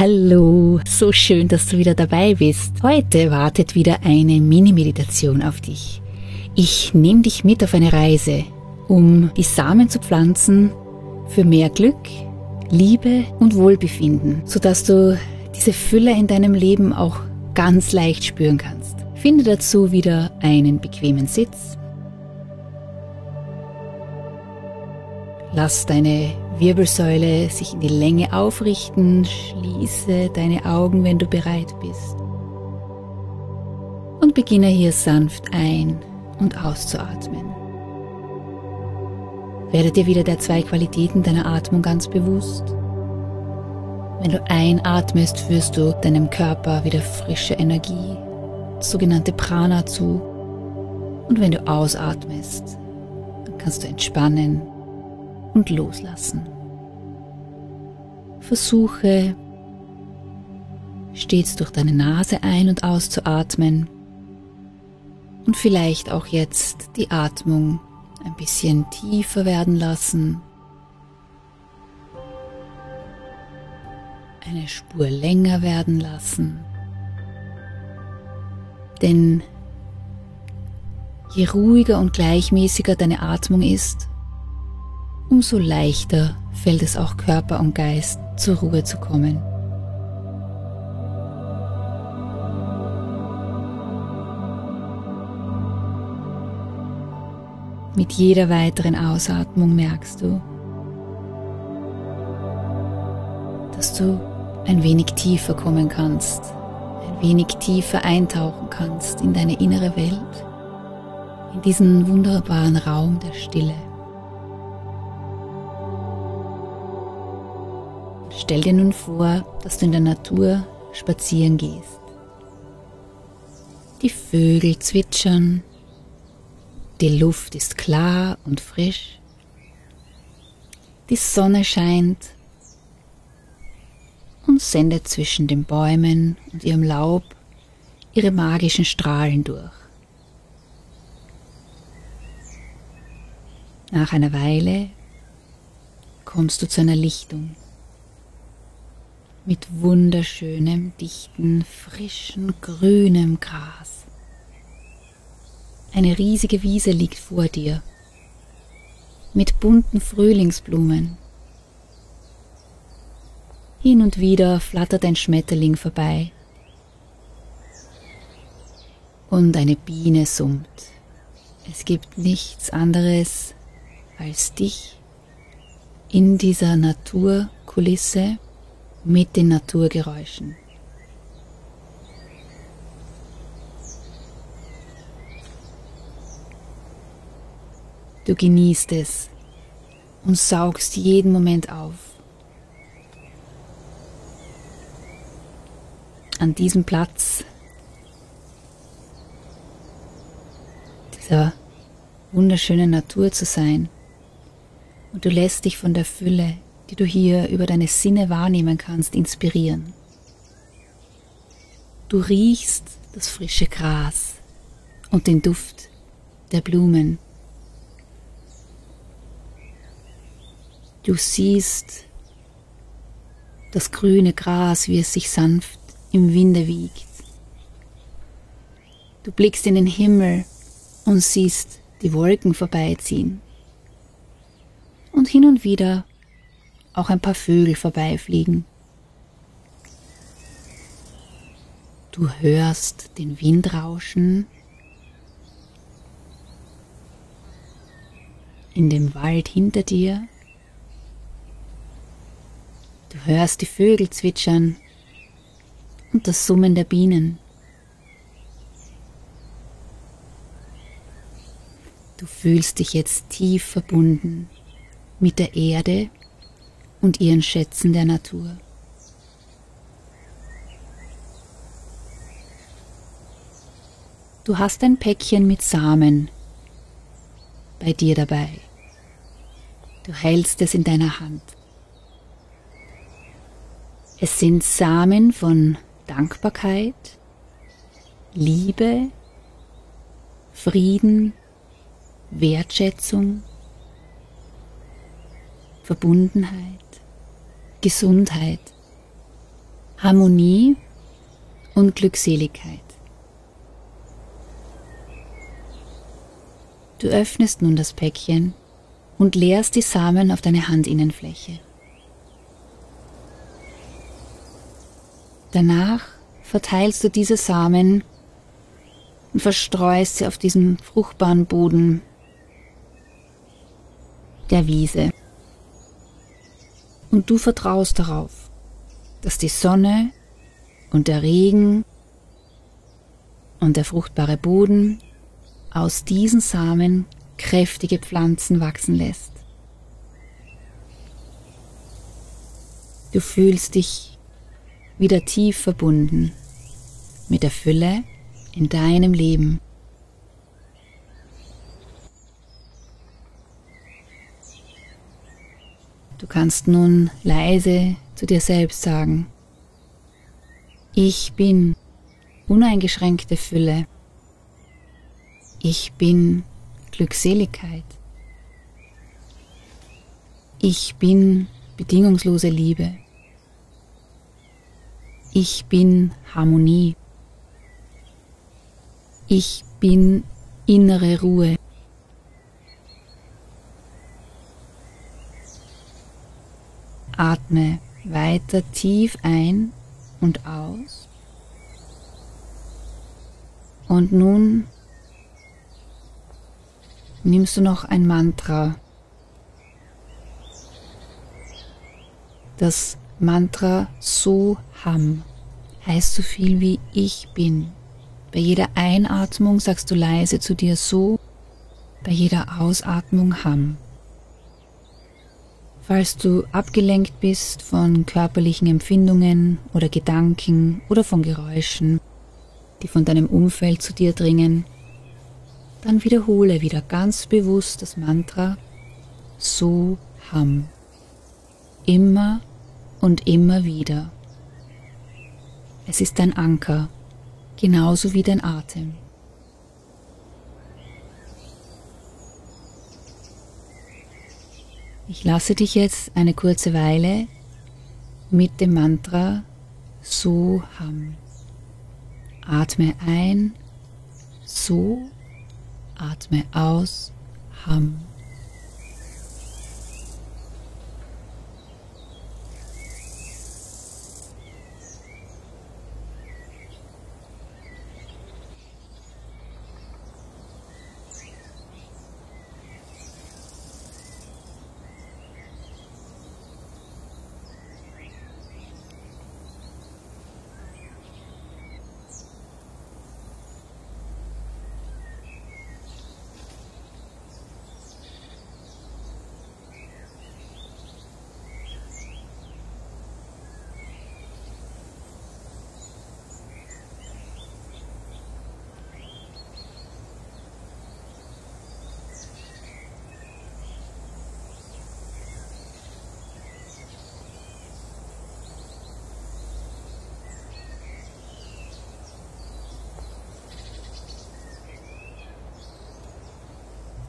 Hallo, so schön, dass du wieder dabei bist. Heute wartet wieder eine Mini-Meditation auf dich. Ich nehme dich mit auf eine Reise, um die Samen zu pflanzen für mehr Glück, Liebe und Wohlbefinden, sodass du diese Fülle in deinem Leben auch ganz leicht spüren kannst. Finde dazu wieder einen bequemen Sitz. Lass deine Wirbelsäule sich in die Länge aufrichten. Schließe deine Augen, wenn du bereit bist. Und beginne hier sanft ein- und auszuatmen. Werde dir wieder der zwei Qualitäten deiner Atmung ganz bewusst. Wenn du einatmest, führst du deinem Körper wieder frische Energie, sogenannte Prana zu. Und wenn du ausatmest, kannst du entspannen und loslassen. Versuche stets durch deine Nase ein- und auszuatmen und vielleicht auch jetzt die Atmung ein bisschen tiefer werden lassen, eine Spur länger werden lassen. Denn je ruhiger und gleichmäßiger deine Atmung ist, umso leichter fällt es auch Körper und Geist zur Ruhe zu kommen. Mit jeder weiteren Ausatmung merkst du, dass du ein wenig tiefer kommen kannst, ein wenig tiefer eintauchen kannst in deine innere Welt, in diesen wunderbaren Raum der Stille. Stell dir nun vor, dass du in der Natur spazieren gehst. Die Vögel zwitschern, die Luft ist klar und frisch, die Sonne scheint und sendet zwischen den Bäumen und ihrem Laub ihre magischen Strahlen durch. Nach einer Weile kommst du zu einer Lichtung mit wunderschönem, dichten, frischen, grünem Gras. Eine riesige Wiese liegt vor dir mit bunten Frühlingsblumen. Hin und wieder flattert ein Schmetterling vorbei und eine Biene summt. Es gibt nichts anderes als dich in dieser Naturkulisse mit den Naturgeräuschen. Du genießt es und saugst jeden Moment auf. An diesem Platz, dieser wunderschönen Natur zu sein und du lässt dich von der Fülle die du hier über deine Sinne wahrnehmen kannst, inspirieren. Du riechst das frische Gras und den Duft der Blumen. Du siehst das grüne Gras, wie es sich sanft im Winde wiegt. Du blickst in den Himmel und siehst die Wolken vorbeiziehen. Und hin und wieder auch ein paar Vögel vorbeifliegen. Du hörst den Wind rauschen. In dem Wald hinter dir. Du hörst die Vögel zwitschern und das Summen der Bienen. Du fühlst dich jetzt tief verbunden mit der Erde und ihren Schätzen der Natur. Du hast ein Päckchen mit Samen bei dir dabei. Du hältst es in deiner Hand. Es sind Samen von Dankbarkeit, Liebe, Frieden, Wertschätzung, Verbundenheit, Gesundheit, Harmonie und Glückseligkeit. Du öffnest nun das Päckchen und leerst die Samen auf deine Handinnenfläche. Danach verteilst du diese Samen und verstreust sie auf diesem fruchtbaren Boden der Wiese. Und du vertraust darauf, dass die Sonne und der Regen und der fruchtbare Boden aus diesen Samen kräftige Pflanzen wachsen lässt. Du fühlst dich wieder tief verbunden mit der Fülle in deinem Leben. Du kannst nun leise zu dir selbst sagen, ich bin uneingeschränkte Fülle. Ich bin Glückseligkeit. Ich bin bedingungslose Liebe. Ich bin Harmonie. Ich bin innere Ruhe. Atme weiter tief ein und aus. Und nun nimmst du noch ein Mantra. Das Mantra Soham heißt so viel wie ich bin. Bei jeder Einatmung sagst du leise zu dir so, bei jeder Ausatmung Ham. Falls du abgelenkt bist von körperlichen Empfindungen oder Gedanken oder von Geräuschen, die von deinem Umfeld zu dir dringen, dann wiederhole wieder ganz bewusst das Mantra So Ham. Immer und immer wieder. Es ist dein Anker, genauso wie dein Atem. Ich lasse dich jetzt eine kurze Weile mit dem Mantra So Ham. Atme ein, so Atme aus, Ham.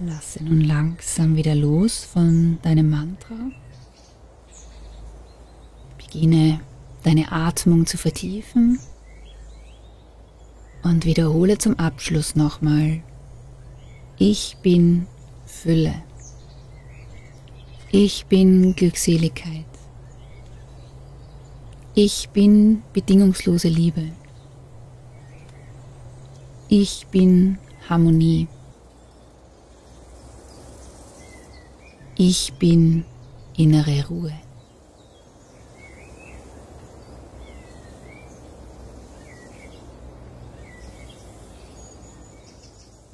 Lasse nun langsam wieder los von deinem Mantra. Beginne deine Atmung zu vertiefen und wiederhole zum Abschluss nochmal. Ich bin Fülle. Ich bin Glückseligkeit. Ich bin bedingungslose Liebe. Ich bin Harmonie. Ich bin innere Ruhe.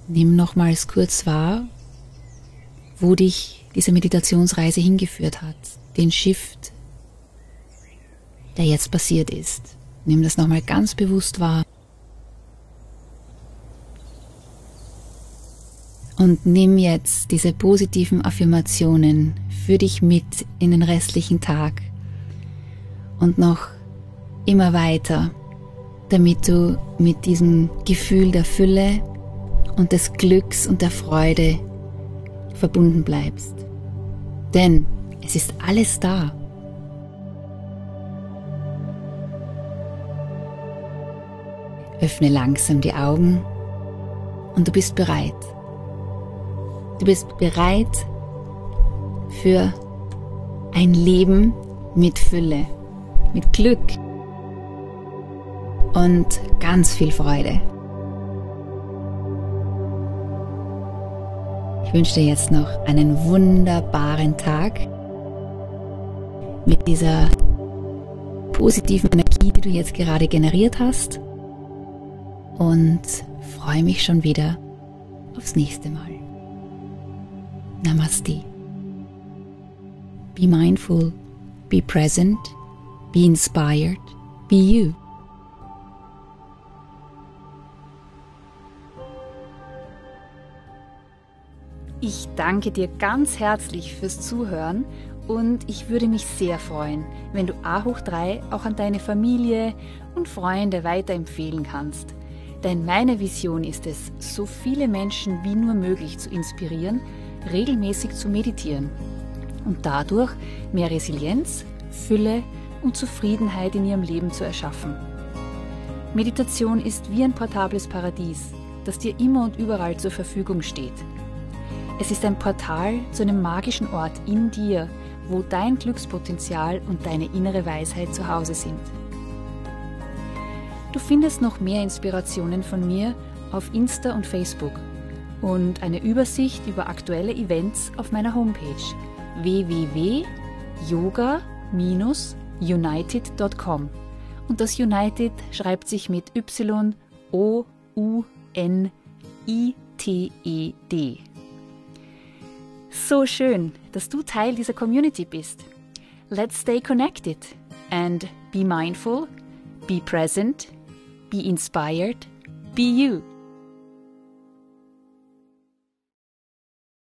Nimm nochmals kurz wahr, wo dich diese Meditationsreise hingeführt hat, den Shift, der jetzt passiert ist. Nimm das nochmal ganz bewusst wahr. Und nimm jetzt diese positiven Affirmationen für dich mit in den restlichen Tag und noch immer weiter, damit du mit diesem Gefühl der Fülle und des Glücks und der Freude verbunden bleibst. Denn es ist alles da. Öffne langsam die Augen und du bist bereit. Du bist bereit für ein Leben mit Fülle, mit Glück und ganz viel Freude. Ich wünsche dir jetzt noch einen wunderbaren Tag mit dieser positiven Energie, die du jetzt gerade generiert hast und freue mich schon wieder aufs nächste Mal. Namaste. Be mindful, be present, be inspired, be you. Ich danke dir ganz herzlich fürs Zuhören und ich würde mich sehr freuen, wenn du A hoch 3 auch an deine Familie und Freunde weiterempfehlen kannst. Denn meine Vision ist es, so viele Menschen wie nur möglich zu inspirieren, regelmäßig zu meditieren und dadurch mehr Resilienz, Fülle und Zufriedenheit in ihrem Leben zu erschaffen. Meditation ist wie ein portables Paradies, das dir immer und überall zur Verfügung steht. Es ist ein Portal zu einem magischen Ort in dir, wo dein Glückspotenzial und deine innere Weisheit zu Hause sind. Du findest noch mehr Inspirationen von mir auf Insta und Facebook und eine Übersicht über aktuelle Events auf meiner Homepage www.yoga-united.com. Und das United schreibt sich mit Y-O-U-N-I-T-E-D. So schön, dass du Teil dieser Community bist. Let's stay connected and be mindful, be present, be inspired, be you.